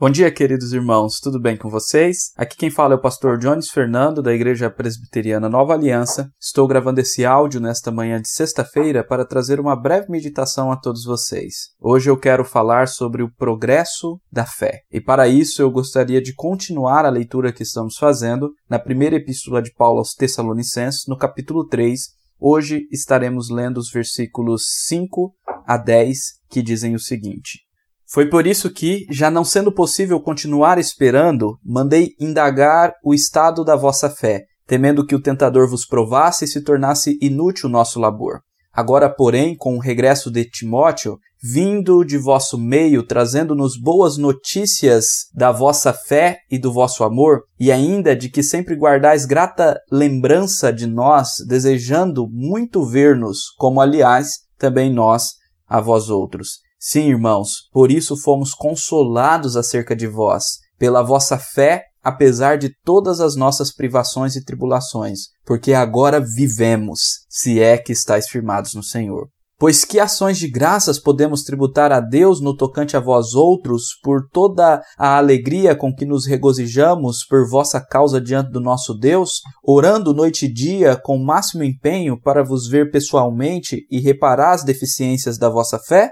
Bom dia, queridos irmãos, tudo bem com vocês? Aqui quem fala é o pastor Jones Fernando, da Igreja Presbiteriana Nova Aliança. Estou gravando esse áudio nesta manhã de sexta-feira para trazer uma breve meditação a todos vocês. Hoje eu quero falar sobre o progresso da fé. E para isso eu gostaria de continuar a leitura que estamos fazendo na primeira epístola de Paulo aos Tessalonicenses, no capítulo 3. Hoje estaremos lendo os versículos 5 a 10, que dizem o seguinte: foi por isso que, já não sendo possível continuar esperando, mandei indagar o estado da vossa fé, temendo que o tentador vos provasse e se tornasse inútil o nosso labor. Agora, porém, com o regresso de Timóteo, vindo de vosso meio, trazendo-nos boas notícias da vossa fé e do vosso amor, e ainda de que sempre guardais grata lembrança de nós, desejando muito ver-nos, como aliás também nós a vós outros. Sim, irmãos, por isso fomos consolados acerca de vós, pela vossa fé, apesar de todas as nossas privações e tribulações, porque agora vivemos, se é que estáis firmados no Senhor. Pois que ações de graças podemos tributar a Deus no tocante a vós outros, por toda a alegria com que nos regozijamos por vossa causa diante do nosso Deus, orando noite e dia com máximo empenho para vos ver pessoalmente e reparar as deficiências da vossa fé?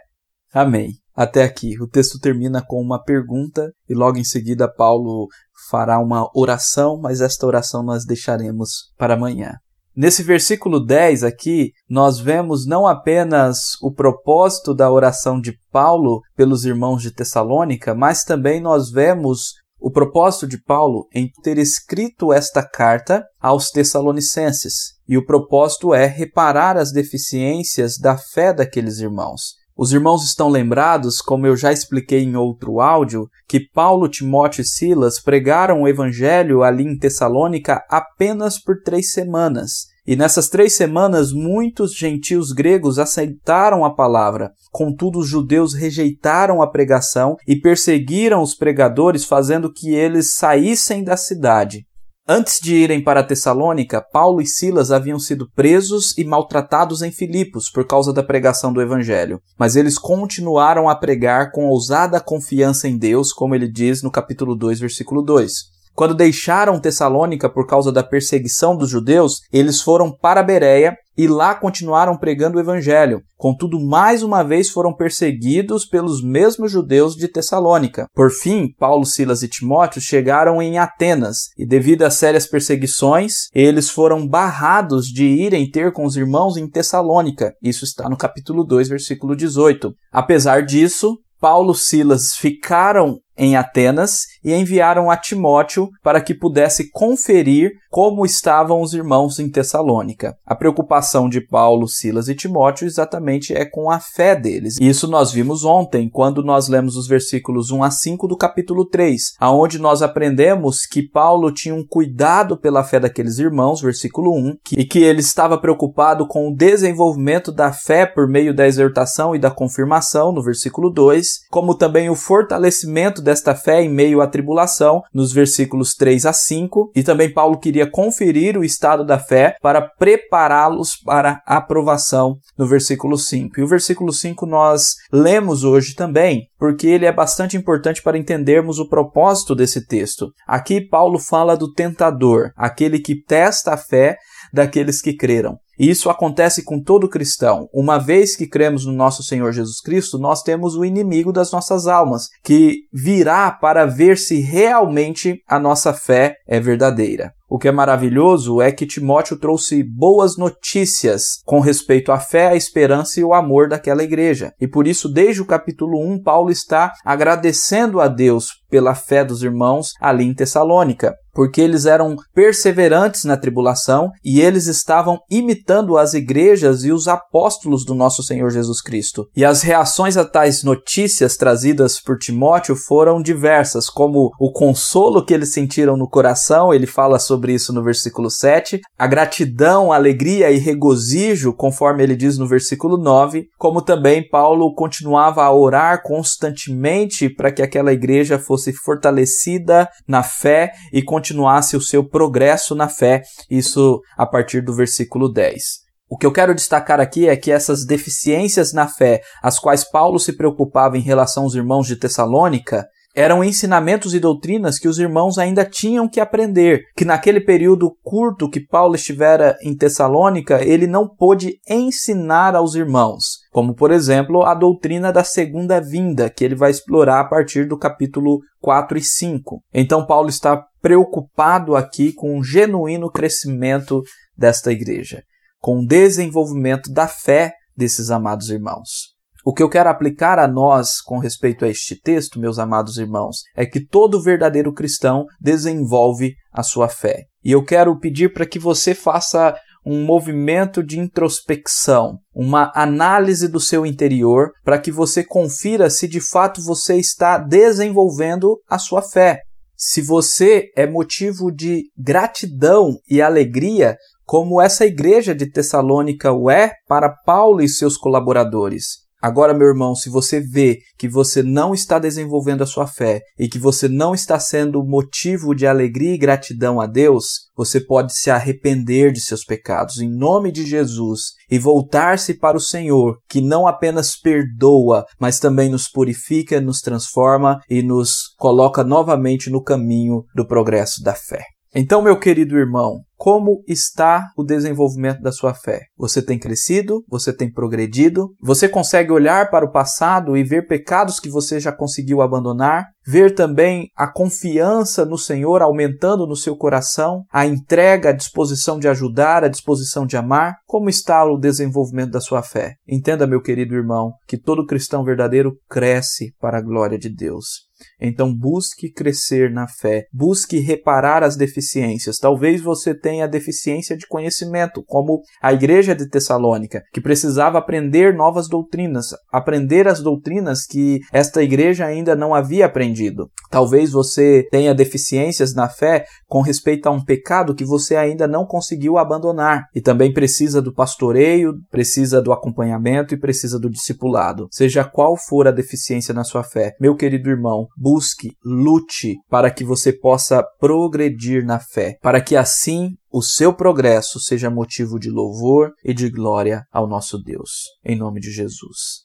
Amém. Até aqui. O texto termina com uma pergunta e logo em seguida Paulo fará uma oração, mas esta oração nós deixaremos para amanhã. Nesse versículo 10 aqui, nós vemos não apenas o propósito da oração de Paulo pelos irmãos de Tessalônica, mas também nós vemos o propósito de Paulo em ter escrito esta carta aos Tessalonicenses. E o propósito é reparar as deficiências da fé daqueles irmãos. Os irmãos estão lembrados, como eu já expliquei em outro áudio, que Paulo, Timóteo e Silas pregaram o evangelho ali em Tessalônica apenas por três semanas. E nessas três semanas, muitos gentios gregos aceitaram a palavra. Contudo, os judeus rejeitaram a pregação e perseguiram os pregadores, fazendo que eles saíssem da cidade. Antes de irem para Tessalônica, Paulo e Silas haviam sido presos e maltratados em Filipos por causa da pregação do Evangelho, mas eles continuaram a pregar com ousada confiança em Deus, como ele diz no capítulo 2, versículo 2. Quando deixaram Tessalônica por causa da perseguição dos judeus, eles foram para Bereia e lá continuaram pregando o evangelho. Contudo, mais uma vez foram perseguidos pelos mesmos judeus de Tessalônica. Por fim, Paulo, Silas e Timóteo chegaram em Atenas e, devido a sérias perseguições, eles foram barrados de irem ter com os irmãos em Tessalônica. Isso está no capítulo 2, versículo 18. Apesar disso, Paulo e Silas ficaram em Atenas e enviaram a Timóteo para que pudesse conferir como estavam os irmãos em Tessalônica. A preocupação de Paulo, Silas e Timóteo exatamente é com a fé deles. Isso nós vimos ontem, quando nós lemos os versículos 1 a 5 do capítulo 3, aonde nós aprendemos que Paulo tinha um cuidado pela fé daqueles irmãos, versículo 1, e que ele estava preocupado com o desenvolvimento da fé por meio da exortação e da confirmação, no versículo 2, como também o fortalecimento desta fé em meio à tribulação, nos versículos 3 a 5, e também Paulo queria conferir o estado da fé para prepará-los para a aprovação, no versículo 5. E o versículo 5 nós lemos hoje também, porque ele é bastante importante para entendermos o propósito desse texto. Aqui Paulo fala do tentador, aquele que testa a fé daqueles que creram. E isso acontece com todo cristão. Uma vez que cremos no nosso Senhor Jesus Cristo, nós temos o inimigo das nossas almas, que virá para ver se realmente a nossa fé é verdadeira. O que é maravilhoso é que Timóteo trouxe boas notícias com respeito à fé, a esperança e o amor daquela igreja. E por isso, desde o capítulo 1, Paulo está agradecendo a Deus pela fé dos irmãos ali em Tessalônica, porque eles eram perseverantes na tribulação e eles estavam imitando as igrejas e os apóstolos do nosso Senhor Jesus Cristo. E as reações a tais notícias trazidas por Timóteo foram diversas, como o consolo que eles sentiram no coração, ele fala sobre isso no versículo 7, a gratidão, alegria e regozijo, conforme ele diz no versículo 9, como também Paulo continuava a orar constantemente para que aquela igreja fosse fortalecida na fé e continuasse o seu progresso na fé, isso a partir do versículo 10. O que eu quero destacar aqui é que essas deficiências na fé, as quais Paulo se preocupava em relação aos irmãos de Tessalônica, eram ensinamentos e doutrinas que os irmãos ainda tinham que aprender, que naquele período curto que Paulo estivera em Tessalônica, ele não pôde ensinar aos irmãos, como por exemplo a doutrina da segunda vinda, que ele vai explorar a partir do capítulo 4 e 5. Então Paulo está preocupado aqui com o genuíno crescimento desta igreja, com o desenvolvimento da fé desses amados irmãos. O que eu quero aplicar a nós com respeito a este texto, meus amados irmãos, é que todo verdadeiro cristão desenvolve a sua fé. E eu quero pedir para que você faça um movimento de introspecção, uma análise do seu interior, para que você confira se de fato você está desenvolvendo a sua fé. Se você é motivo de gratidão e alegria, como essa igreja de Tessalônica o é para Paulo e seus colaboradores. Agora, meu irmão, se você vê que você não está desenvolvendo a sua fé e que você não está sendo motivo de alegria e gratidão a Deus, você pode se arrepender de seus pecados em nome de Jesus e voltar-se para o Senhor, que não apenas perdoa, mas também nos purifica, nos transforma e nos coloca novamente no caminho do progresso da fé. Então, meu querido irmão, como está o desenvolvimento da sua fé? Você tem crescido? Você tem progredido? Você consegue olhar para o passado e ver pecados que você já conseguiu abandonar? Ver também a confiança no Senhor aumentando no seu coração, a entrega, a disposição de ajudar, a disposição de amar? Como está o desenvolvimento da sua fé? Entenda, meu querido irmão, que todo cristão verdadeiro cresce para a glória de Deus. Então busque crescer na fé, busque reparar as deficiências. Talvez você tenha deficiência de conhecimento, como a igreja de Tessalônica, que precisava aprender novas doutrinas, aprender as doutrinas que esta igreja ainda não havia aprendido. Talvez você tenha deficiências na fé com respeito a um pecado que você ainda não conseguiu abandonar e também precisa do pastoreio, precisa do acompanhamento e precisa do discipulado. Seja qual for a deficiência na sua fé, meu querido irmão, busque, lute para que você possa progredir na fé, para que assim o seu progresso seja motivo de louvor e de glória ao nosso Deus. Em nome de Jesus.